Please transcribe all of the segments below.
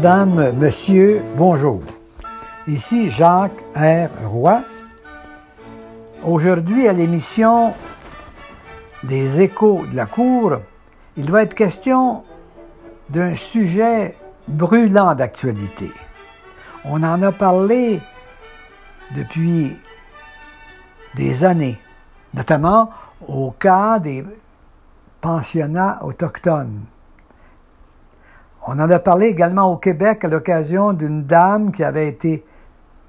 Madame, Monsieur, bonjour. Ici Jacques R. Roy. Aujourd'hui, à l'émission des échos de la Cour, il va être question d'un sujet brûlant d'actualité. On en a parlé depuis des années, notamment au cas des pensionnats autochtones. On en a parlé également au Québec à l'occasion d'une dame qui avait été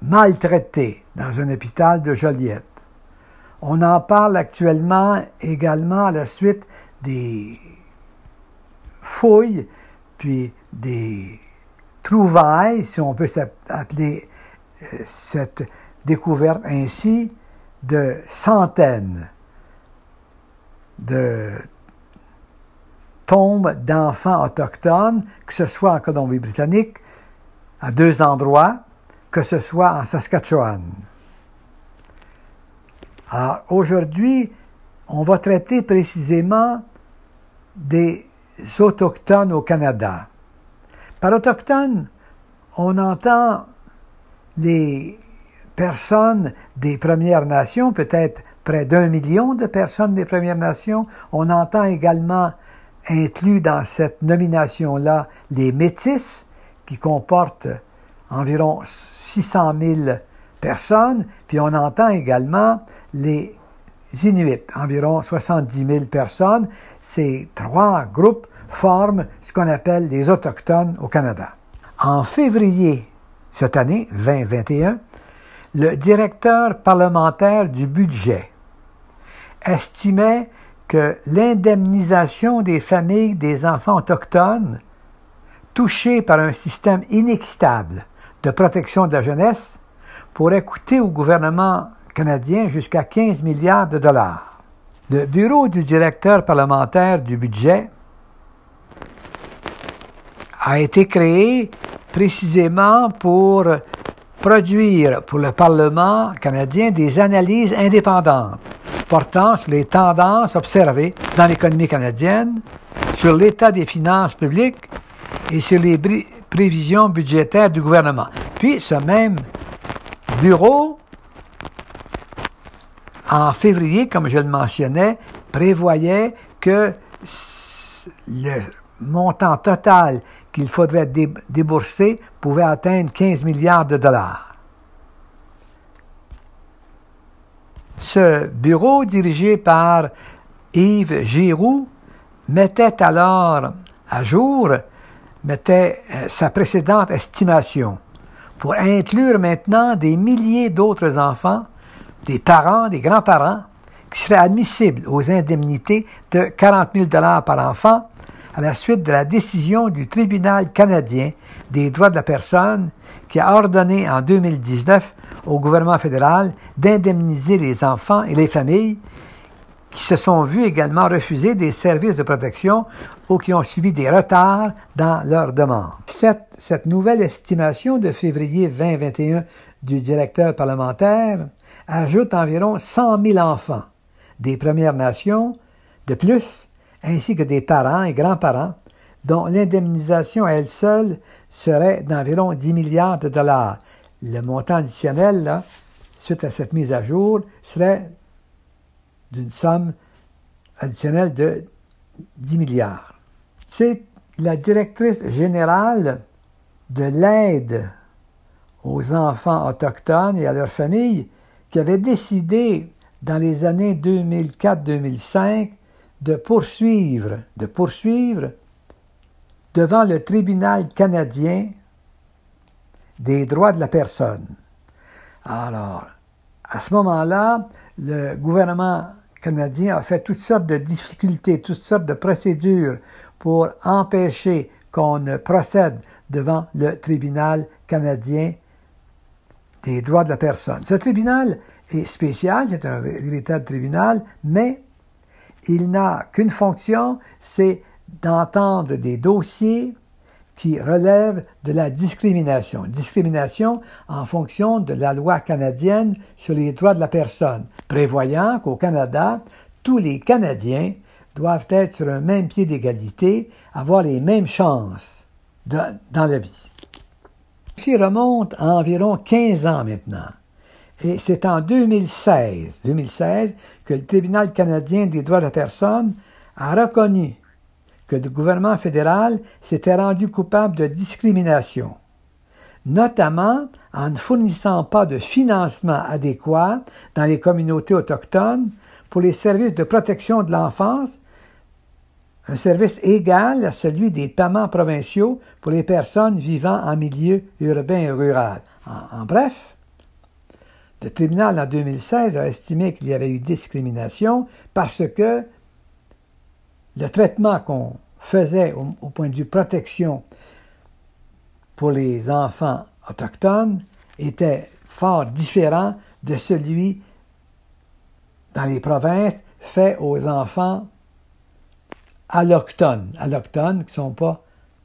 maltraitée dans un hôpital de Joliette. On en parle actuellement également à la suite des fouilles, puis des trouvailles, si on peut appeler euh, cette découverte ainsi, de centaines de tombes d'enfants autochtones, que ce soit en Colombie-Britannique, à deux endroits, que ce soit en Saskatchewan. Alors aujourd'hui, on va traiter précisément des autochtones au Canada. Par autochtones, on entend les personnes des Premières Nations, peut-être près d'un million de personnes des Premières Nations. On entend également inclus dans cette nomination-là les Métis, qui comportent environ 600 000 personnes, puis on entend également les Inuits, environ 70 000 personnes. Ces trois groupes forment ce qu'on appelle les Autochtones au Canada. En février cette année, 2021, le directeur parlementaire du budget estimait que l'indemnisation des familles des enfants autochtones touchés par un système inéquitable de protection de la jeunesse pourrait coûter au gouvernement canadien jusqu'à 15 milliards de dollars. Le bureau du directeur parlementaire du budget a été créé précisément pour produire pour le Parlement canadien des analyses indépendantes portant sur les tendances observées dans l'économie canadienne, sur l'état des finances publiques et sur les prévisions budgétaires du gouvernement. Puis ce même bureau, en février, comme je le mentionnais, prévoyait que le montant total qu'il faudrait débourser pouvait atteindre 15 milliards de dollars. Ce bureau, dirigé par Yves Giroux, mettait alors à jour, mettait euh, sa précédente estimation. Pour inclure maintenant des milliers d'autres enfants, des parents, des grands-parents, qui seraient admissibles aux indemnités de 40 000 dollars par enfant à la suite de la décision du tribunal canadien des droits de la personne qui a ordonné en 2019 au gouvernement fédéral d'indemniser les enfants et les familles qui se sont vus également refuser des services de protection ou qui ont subi des retards dans leur demande. Cette, cette nouvelle estimation de février 2021 du directeur parlementaire ajoute environ 100 000 enfants des Premières Nations de plus, ainsi que des parents et grands-parents dont l'indemnisation à elle seule serait d'environ 10 milliards de dollars. Le montant additionnel, suite à cette mise à jour, serait d'une somme additionnelle de 10 milliards. C'est la directrice générale de l'aide aux enfants autochtones et à leurs familles qui avait décidé dans les années 2004-2005 de poursuivre, de poursuivre devant le tribunal canadien des droits de la personne. Alors, à ce moment-là, le gouvernement canadien a fait toutes sortes de difficultés, toutes sortes de procédures pour empêcher qu'on ne procède devant le tribunal canadien des droits de la personne. Ce tribunal est spécial, c'est un véritable tribunal, mais il n'a qu'une fonction, c'est d'entendre des dossiers qui relèvent de la discrimination. Discrimination en fonction de la loi canadienne sur les droits de la personne, prévoyant qu'au Canada, tous les Canadiens doivent être sur un même pied d'égalité, avoir les mêmes chances dans la vie. Ceci remonte à environ 15 ans maintenant. Et c'est en 2016, 2016 que le Tribunal canadien des droits de la personne a reconnu que le gouvernement fédéral s'était rendu coupable de discrimination, notamment en ne fournissant pas de financement adéquat dans les communautés autochtones pour les services de protection de l'enfance, un service égal à celui des paiements provinciaux pour les personnes vivant en milieu urbain et rural. En, bref, le tribunal en 2016 a estimé qu'il y avait eu discrimination parce que le traitement qu'on faisait au, point de vue protection pour les enfants autochtones était fort différent de celui dans les provinces fait aux enfants allochtones. Allochtones qui ne sont pas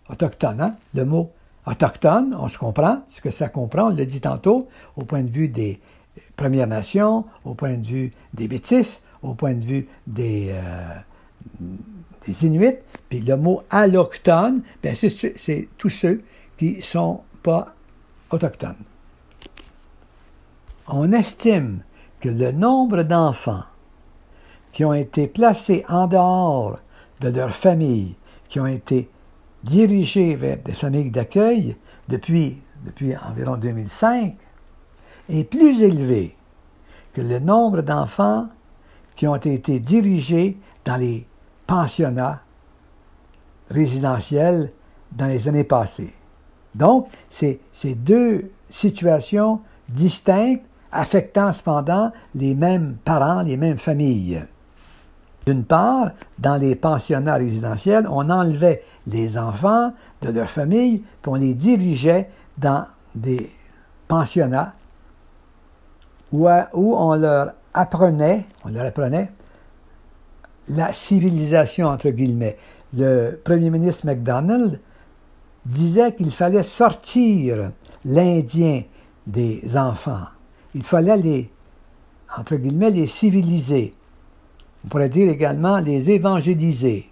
autochtones. Hein? Le mot autochtone, on se comprend, ce que ça comprend, on le dit tantôt, au point de vue des Premières Nations, au point de vue des Métis, au point de vue des, euh, des Inuits, puis le mot allochtone, bien c'est tous ceux qui ne sont pas autochtones. On estime que le nombre d'enfants qui ont été placés en dehors de leur famille, qui ont été dirigés vers des familles d'accueil depuis, depuis environ 2005, est plus élevé que le nombre d'enfants qui ont été dirigés dans les pensionnats résidentiels dans les années passées. Donc, c'est ces deux situations distinctes affectant cependant les mêmes parents, les mêmes familles. D'une part, dans les pensionnats résidentiels, on enlevait les enfants de leur famille, puis on les dirigeait dans des pensionnats où, où on leur apprenait, on leur apprenait la civilisation, entre guillemets. Le premier ministre MacDonald disait qu'il fallait sortir l'Indien des enfants. Il fallait les, entre guillemets, les civiliser. On pourrait dire également les évangéliser.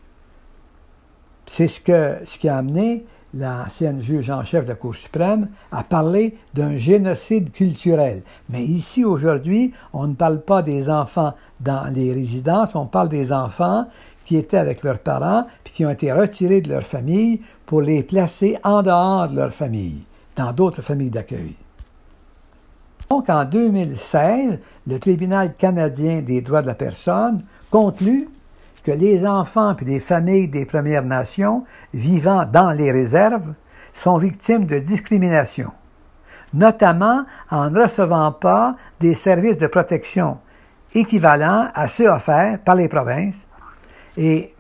C'est ce, ce qui a amené l'ancienne juge en chef de la Cour suprême à parler d'un génocide culturel. Mais ici, aujourd'hui, on ne parle pas des enfants dans les résidences, on parle des enfants qui étaient avec leurs parents, puis qui ont été retirés de leur famille pour les placer en dehors de leur famille, dans d'autres familles d'accueil. Donc, en 2016, le Tribunal canadien des droits de la personne conclut que les enfants et les familles des Premières Nations vivant dans les réserves sont victimes de discrimination, notamment en ne recevant pas des services de protection équivalents à ceux offerts par les provinces et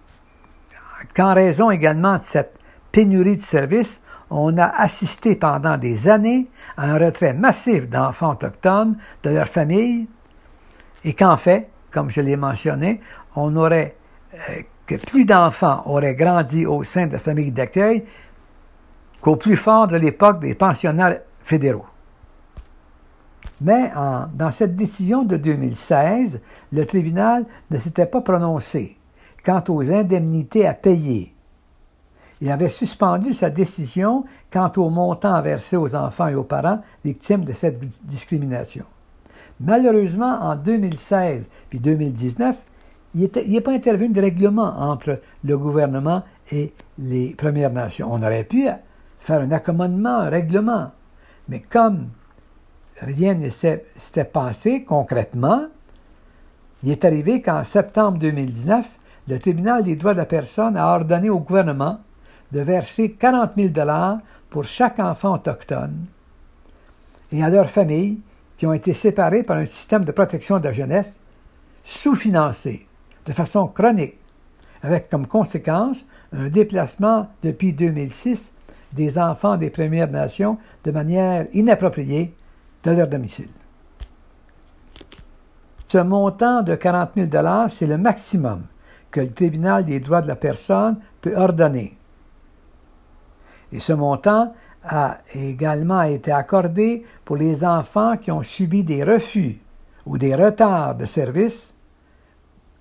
qu'en raison également de cette pénurie de services, on a assisté pendant des années à un retrait massif d'enfants autochtones de leur famille et qu'en fait, comme je l'ai mentionné, on aurait que plus d'enfants auraient grandi au sein de familles d'accueil qu'au plus fort de l'époque des pensionnaires fédéraux. Mais dans cette décision de 2016, le tribunal ne s'était pas prononcé quant aux indemnités à payer. Il avait suspendu sa décision quant au montant versé aux enfants et aux parents victimes de cette discrimination. Malheureusement, en 2016 puis 2019, il n'est pas intervenu de règlement entre le gouvernement et les Premières Nations. On aurait pu faire un accommodement, un règlement. Mais comme rien ne s'était passé concrètement, il est arrivé qu'en septembre 2019, le tribunal des droits de la personne a ordonné au gouvernement de verser 40 000 dollars pour chaque enfant autochtone et à leurs familles qui ont été séparées par un système de protection de la jeunesse sous-financé de façon chronique, avec comme conséquence un déplacement depuis 2006 des enfants des Premières Nations de manière inappropriée de leur domicile. Ce montant de 40 000 c'est le maximum que le tribunal des droits de la personne peut ordonner. Et ce montant a également été accordé pour les enfants qui ont subi des refus ou des retards de service,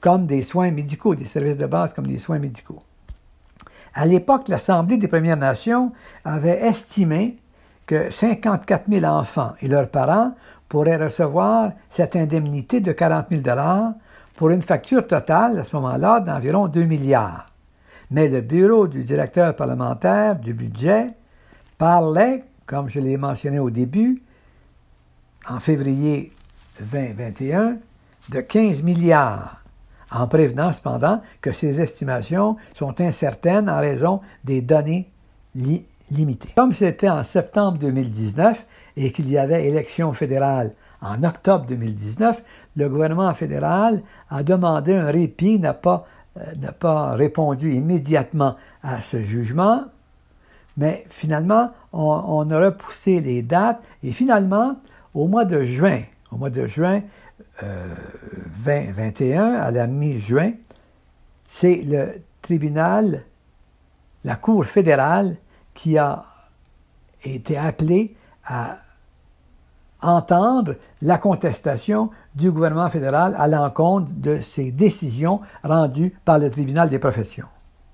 comme des soins médicaux, des services de base comme des soins médicaux. À l'époque, l'Assemblée des Premières Nations avait estimé que 54 000 enfants et leurs parents pourraient recevoir cette indemnité de 40 000 pour une facture totale, à ce moment-là, d'environ 2 milliards. Mais le bureau du directeur parlementaire du budget parlait, comme je l'ai mentionné au début, en février 2021, de 15 milliards, en prévenant cependant que ces estimations sont incertaines en raison des données limitées. Comme c'était en septembre 2019 et qu'il y avait élection fédérale en octobre 2019, le gouvernement fédéral a demandé un répit, n'a pas, euh, pas répondu immédiatement à ce jugement, mais finalement, on, on, a repoussé les dates et finalement, au mois de juin, au mois de juin 2021, euh, à la mi-juin, c'est le tribunal, la Cour fédérale, qui a été appelé à entendre la contestation du gouvernement fédéral à l'encontre de ces décisions rendues par le tribunal des professions.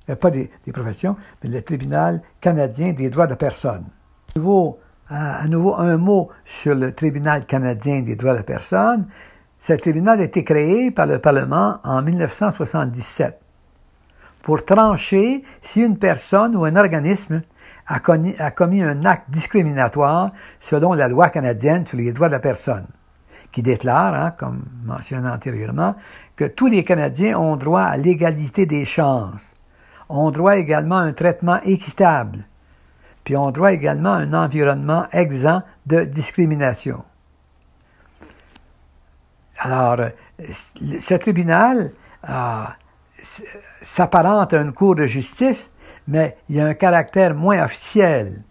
Euh, pas des, professions, mais le tribunal canadien des droits de personne. À nouveau, à nouveau, un mot sur le tribunal canadien des droits de personne. Ce tribunal a été créé par le Parlement en 1977 pour trancher si une personne ou un organisme a commis, un acte discriminatoire selon la loi canadienne sur les droits de la personne, qui déclare, hein, comme mentionné antérieurement, que tous les Canadiens ont droit à l'égalité des chances, ont droit également à un traitement équitable, puis ont droit également à un environnement exempt de discrimination. Alors, ce tribunal euh, s'apparente à une cour de justice, mais il a un caractère moins officiel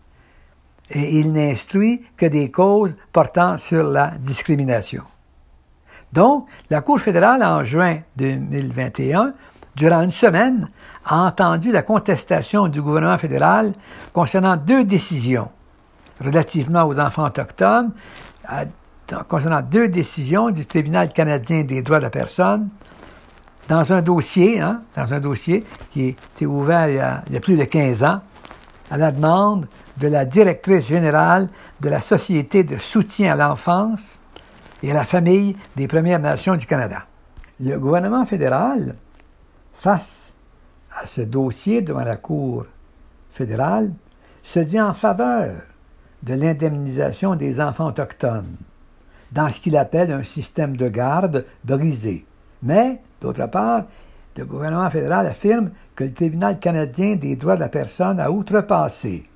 et il n'instruit que des causes portant sur la discrimination. Donc, la Cour fédérale, en juin 2021, durant une semaine, a entendu la contestation du gouvernement fédéral concernant deux décisions relativement aux enfants autochtones, concernant deux décisions du Tribunal canadien des droits de la personne dans un dossier, hein, dans un dossier qui été ouvert il y a, il y a, plus de 15 ans, à la demande de la directrice générale de la Société de soutien à l'enfance et à la famille des Premières Nations du Canada. Le gouvernement fédéral, face à ce dossier devant la Cour fédérale, se dit en faveur de l'indemnisation des enfants autochtones dans ce qu'il appelle un système de garde brisé. Mais D'autre part, le gouvernement fédéral affirme que le tribunal canadien des droits de la personne a outrepassé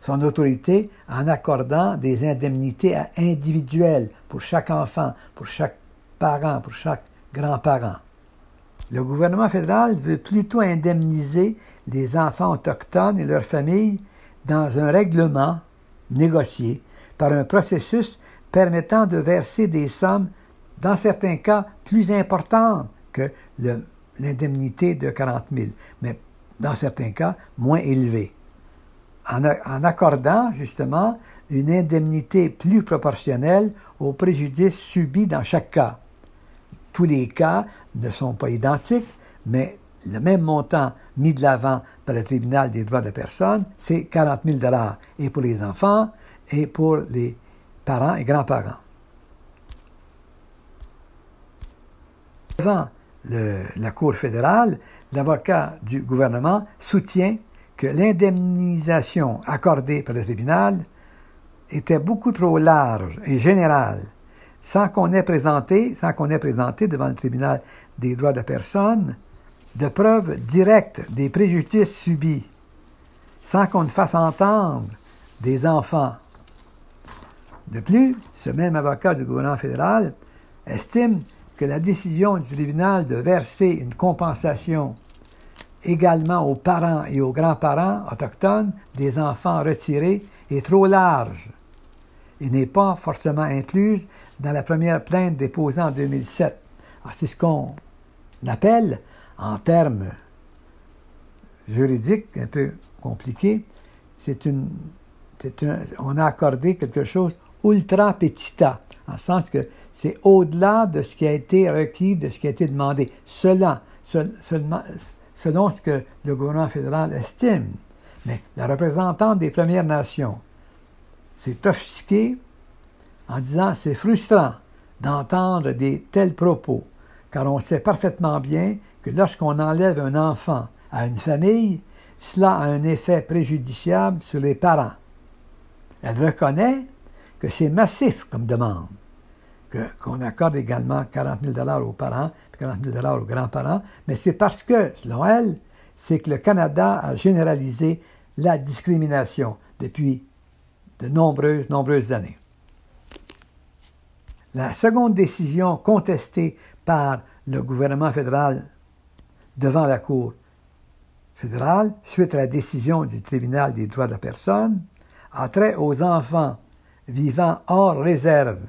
son autorité en accordant des indemnités individuelles pour chaque enfant, pour chaque parent, pour chaque grand-parent. Le gouvernement fédéral veut plutôt indemniser les enfants autochtones et leurs familles dans un règlement négocié par un processus permettant de verser des sommes, dans certains cas, plus importantes que l'indemnité de 40 000, mais dans certains cas, moins élevée. En, accordant justement une indemnité plus proportionnelle aux préjudices subis dans chaque cas. Tous les cas ne sont pas identiques, mais le même montant mis de l'avant par le tribunal des droits de personne, c'est 40 000 et pour les enfants et pour les parents et grands-parents. Devant la Cour fédérale, l'avocat du gouvernement soutient que l'indemnisation accordée par le tribunal était beaucoup trop large et générale, sans qu'on ait présenté, sans qu'on ait présenté devant le tribunal des droits de la personne de preuves directes des préjudices subis, sans qu'on ne fasse entendre des enfants. De plus, ce même avocat du gouvernement fédéral estime que la décision du tribunal de verser une compensation également aux parents et aux grands-parents autochtones des enfants retirés est trop large et n'est pas forcément incluse dans la première plainte déposée en 2007. C'est ce qu'on appelle, en termes juridiques un peu compliqués, c'est une, on a accordé quelque chose ultra petita, en sens que c'est au-delà de ce qui a été requis, de ce qui a été demandé. Selon ce que le gouvernement fédéral estime. Mais la représentante des Premières Nations s'est offusquée en disant c'est frustrant d'entendre des tels propos, car on sait parfaitement bien que lorsqu'on enlève un enfant à une famille, cela a un effet préjudiciable sur les parents. Elle reconnaît que c'est massif comme demande, qu'on accorde également 40 000 aux parents, et 40 000 aux grands-parents, mais c'est parce que, selon elle, c'est que le Canada a généralisé la discrimination depuis de nombreuses, nombreuses années. La seconde décision contestée par le gouvernement fédéral devant la Cour fédérale, suite à la décision du tribunal des droits de la personne, a trait aux enfants vivant hors réserve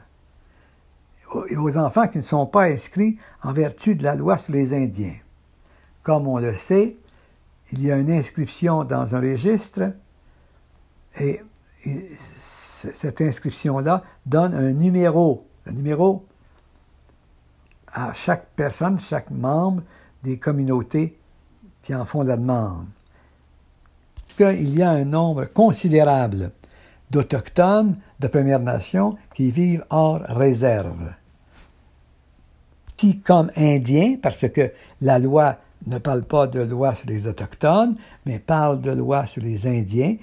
et aux enfants qui ne sont pas inscrits en vertu de la loi sur les Indiens. Comme on le sait, il y a une inscription dans un registre et, cette inscription-là donne un numéro, un numéro à chaque personne, chaque membre des communautés qui en font la demande. Parce qu'il y a un nombre considérable d'Autochtones de Première Nation qui vivent hors réserve. Qui, comme Indiens, parce que la loi ne parle pas de loi sur les Autochtones, mais parle de loi sur les Indiens,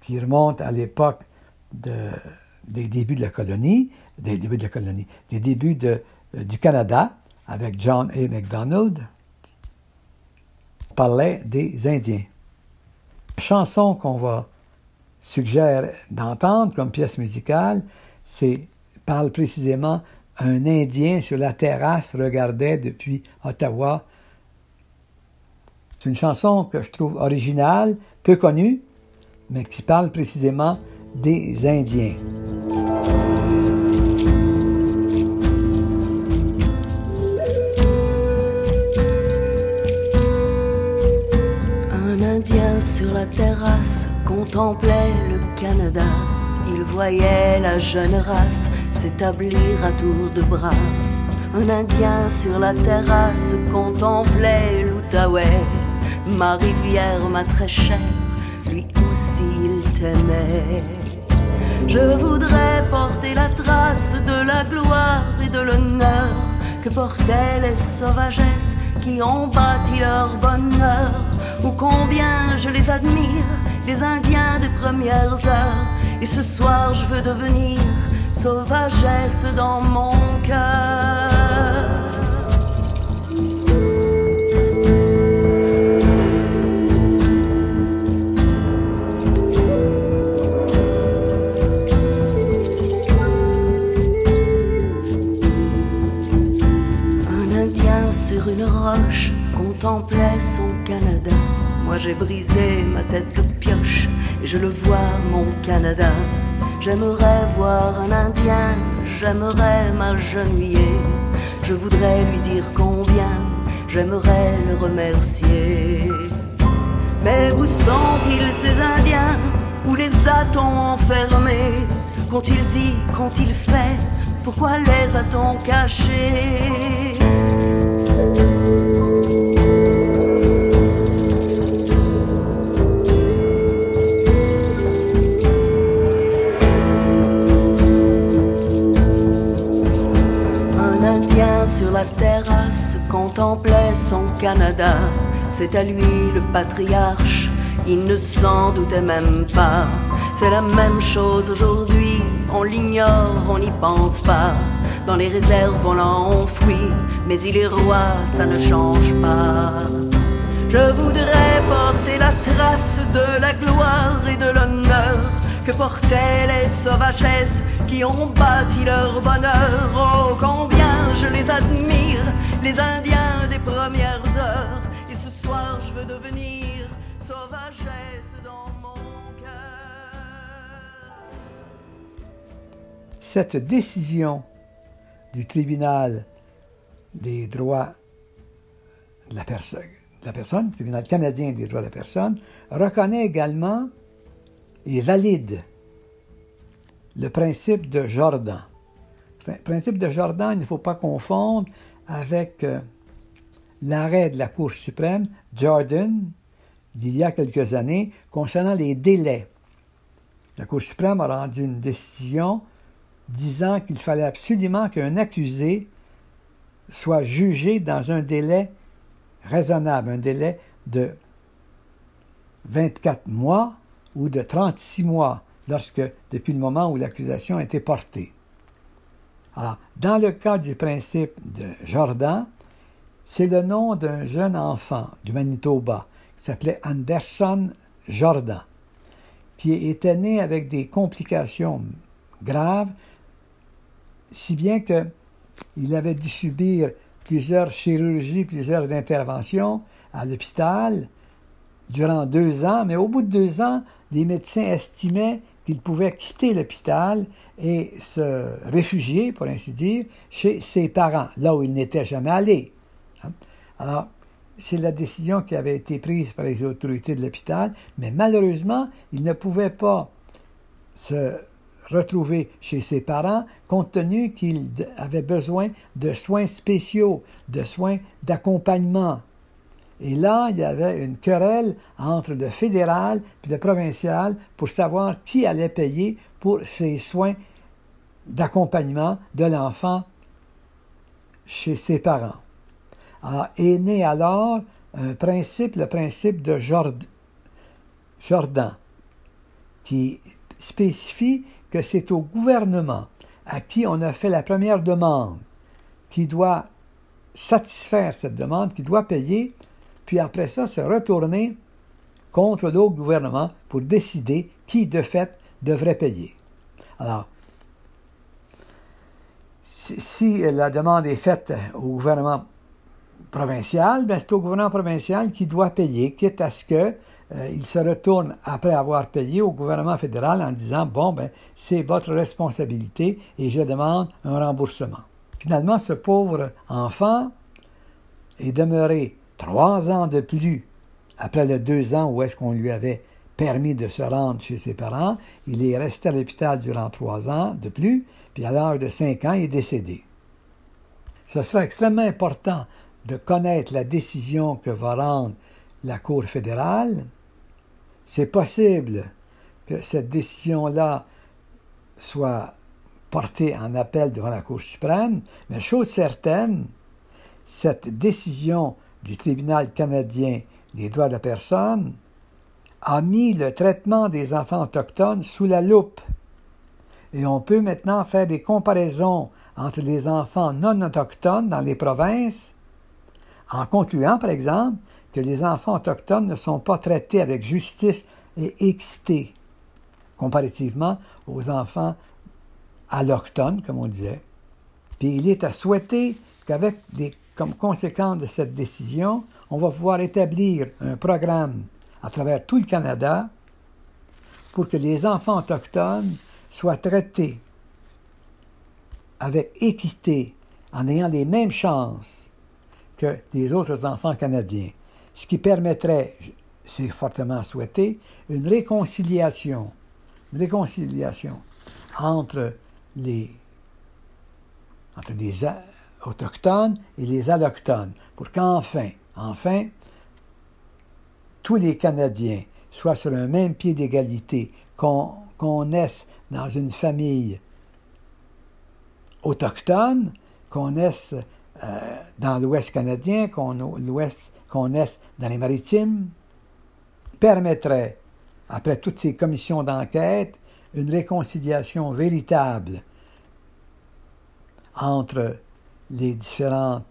qui remonte à l'époque des débuts de la colonie, des débuts de la colonie, des débuts euh, du Canada, avec John A. MacDonald, parlait des Indiens. Chanson qu'on va suggérer d'entendre comme pièce musicale, c'est parle précisément un Indien sur la terrasse regardait depuis Ottawa c'est une chanson que je trouve originale, peu connue, mais qui parle précisément des Indiens. Un Indien sur la terrasse contemplait le Canada. Il voyait la jeune race s'établir à tour de bras. Un Indien sur la terrasse contemplait l'Outaouais ma rivière, ma très chère, lui aussi il t'aimait. Je voudrais porter la trace de la gloire et de l'honneur que portaient les sauvagesses qui ont bâti leur bonheur. Ou combien je les admire, les Indiens des premières heures. Et ce soir je veux devenir sauvagesse dans mon cœur. une roche contemplait son. J'ai brisé ma tête de pioche et je le vois mon Canada. J'aimerais voir un Indien, j'aimerais m'agenouiller. Je voudrais lui dire combien j'aimerais le remercier. Mais où sont-ils ces Indiens? Où les a-t-on enfermés? Qu'ont-ils dit Qu'ont-ils fait Pourquoi les a-t-on cachés? Sur la terrasse contemplait son Canada. C'est à lui le patriarche, il ne s'en doutait même pas. C'est la même chose aujourd'hui, on l'ignore, on n'y pense pas. Dans les réserves, on l'a enfoui, mais il est roi, ça ne change pas. Je voudrais porter la trace de la gloire et de l'honneur que portaient les sauvagesses qui ont bâti leur bonheur. Oh, les Indiens des premières heures. Et ce soir, je veux devenir sauvagesse dans mon cœur. Cette décision du tribunal des droits de la personne, tribunal canadien des droits de la personne, reconnaît également et valide le principe de Jordan. Le principe de Jordan, il ne faut pas confondre avec euh, l'arrêt de la Cour suprême, Jordan, d'il y a quelques années, concernant les délais. La Cour suprême a rendu une décision disant qu'il fallait absolument qu'un accusé soit jugé dans un délai raisonnable, un délai de 24 mois ou de 36 mois, lorsque, depuis le moment où l'accusation a été portée. Alors, dans le cas du principe de Jordan, c'est le nom d'un jeune enfant du Manitoba qui s'appelait Anderson Jordan, qui était né avec des complications graves, si bien qu'il avait dû subir plusieurs chirurgies, plusieurs interventions à l'hôpital durant deux ans, mais au bout de deux ans, les médecins estimaient qu'il pouvait quitter l'hôpital et se réfugier, pour ainsi dire, chez ses parents, là où il n'était jamais allé. Hein? Alors, c'est la décision qui avait été prise par les autorités de l'hôpital, mais malheureusement, il ne pouvait pas se retrouver chez ses parents compte tenu qu'il avait besoin de soins spéciaux, de soins d'accompagnement. Et là, il y avait une querelle entre le fédéral et le provincial pour savoir qui allait payer pour ces soins d'accompagnement de l'enfant chez ses parents. Alors, est né alors un principe, le principe de Jordan, qui spécifie que c'est au gouvernement à qui on a fait la première demande qui doit satisfaire cette demande, qui doit payer, puis après ça se retourner contre l'autre gouvernement pour décider qui, de fait, devrait payer. Alors, si, la demande est faite au gouvernement provincial, ben c'est au gouvernement provincial qui doit payer, quitte à ce que euh, il se retourne après avoir payé au gouvernement fédéral en disant bon ben c'est votre responsabilité et je demande un remboursement. Finalement, ce pauvre enfant est demeuré trois ans de plus après les deux ans où est-ce qu'on lui avait permis de se rendre chez ses parents. Il est resté à l'hôpital durant trois ans de plus, puis à l'âge de cinq ans, il est décédé. Ce sera extrêmement important de connaître la décision que va rendre la Cour fédérale. C'est possible que cette décision-là soit portée en appel devant la Cour suprême, mais chose certaine, cette décision du tribunal canadien des droits de la personne a mis le traitement des enfants autochtones sous la loupe. Et on peut maintenant faire des comparaisons entre les enfants non autochtones dans les provinces, en concluant, par exemple, que les enfants autochtones ne sont pas traités avec justice et équité, comparativement aux enfants allochtones, comme on disait. Puis il est à souhaiter qu'avec des comme conséquence de cette décision, on va pouvoir établir un programme à travers tout le Canada pour que les enfants autochtones soient traités avec équité, en ayant les mêmes chances que les autres enfants canadiens, ce qui permettrait, c'est fortement souhaité, une réconciliation, une réconciliation entre les, entre les autochtones et les allochtones, pour qu'enfin, enfin, tous les Canadiens soient sur un même pied d'égalité, qu'on naisse dans une famille autochtone, qu'on naisse euh, dans l'Ouest canadien, qu'on naisse dans les maritimes, permettrait, après toutes ces commissions d'enquête, une réconciliation véritable entre les différentes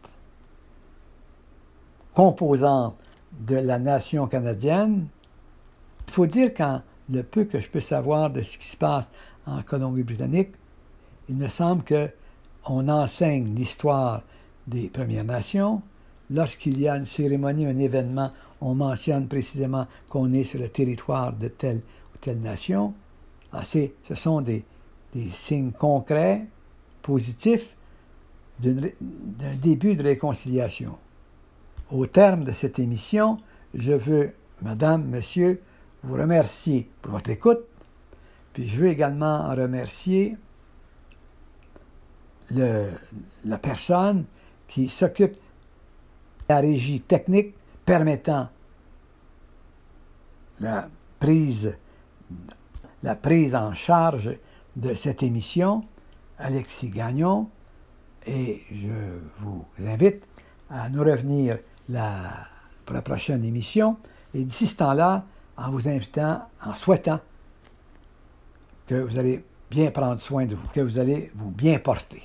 composantes de la nation canadienne. Il faut dire qu'en le peu que je peux savoir de ce qui se passe en Colombie-Britannique, il me semble que on enseigne l'histoire des Premières Nations. Lorsqu'il y a une cérémonie, un événement, on mentionne précisément qu'on est sur le territoire de telle ou telle nation. Ah, ce sont des, des signes concrets, positifs, d'un début de réconciliation. Au terme de cette émission, je veux, Madame, Monsieur, vous remercier pour votre écoute, puis je veux également remercier le, la personne qui s'occupe la régie technique permettant la prise, la prise en charge de cette émission, Alexis Gagnon, et je vous invite à nous revenir pour la prochaine émission. Et d'ici ce temps-là, en vous invitant, en souhaitant que vous allez bien prendre soin de vous, que vous allez vous bien porter.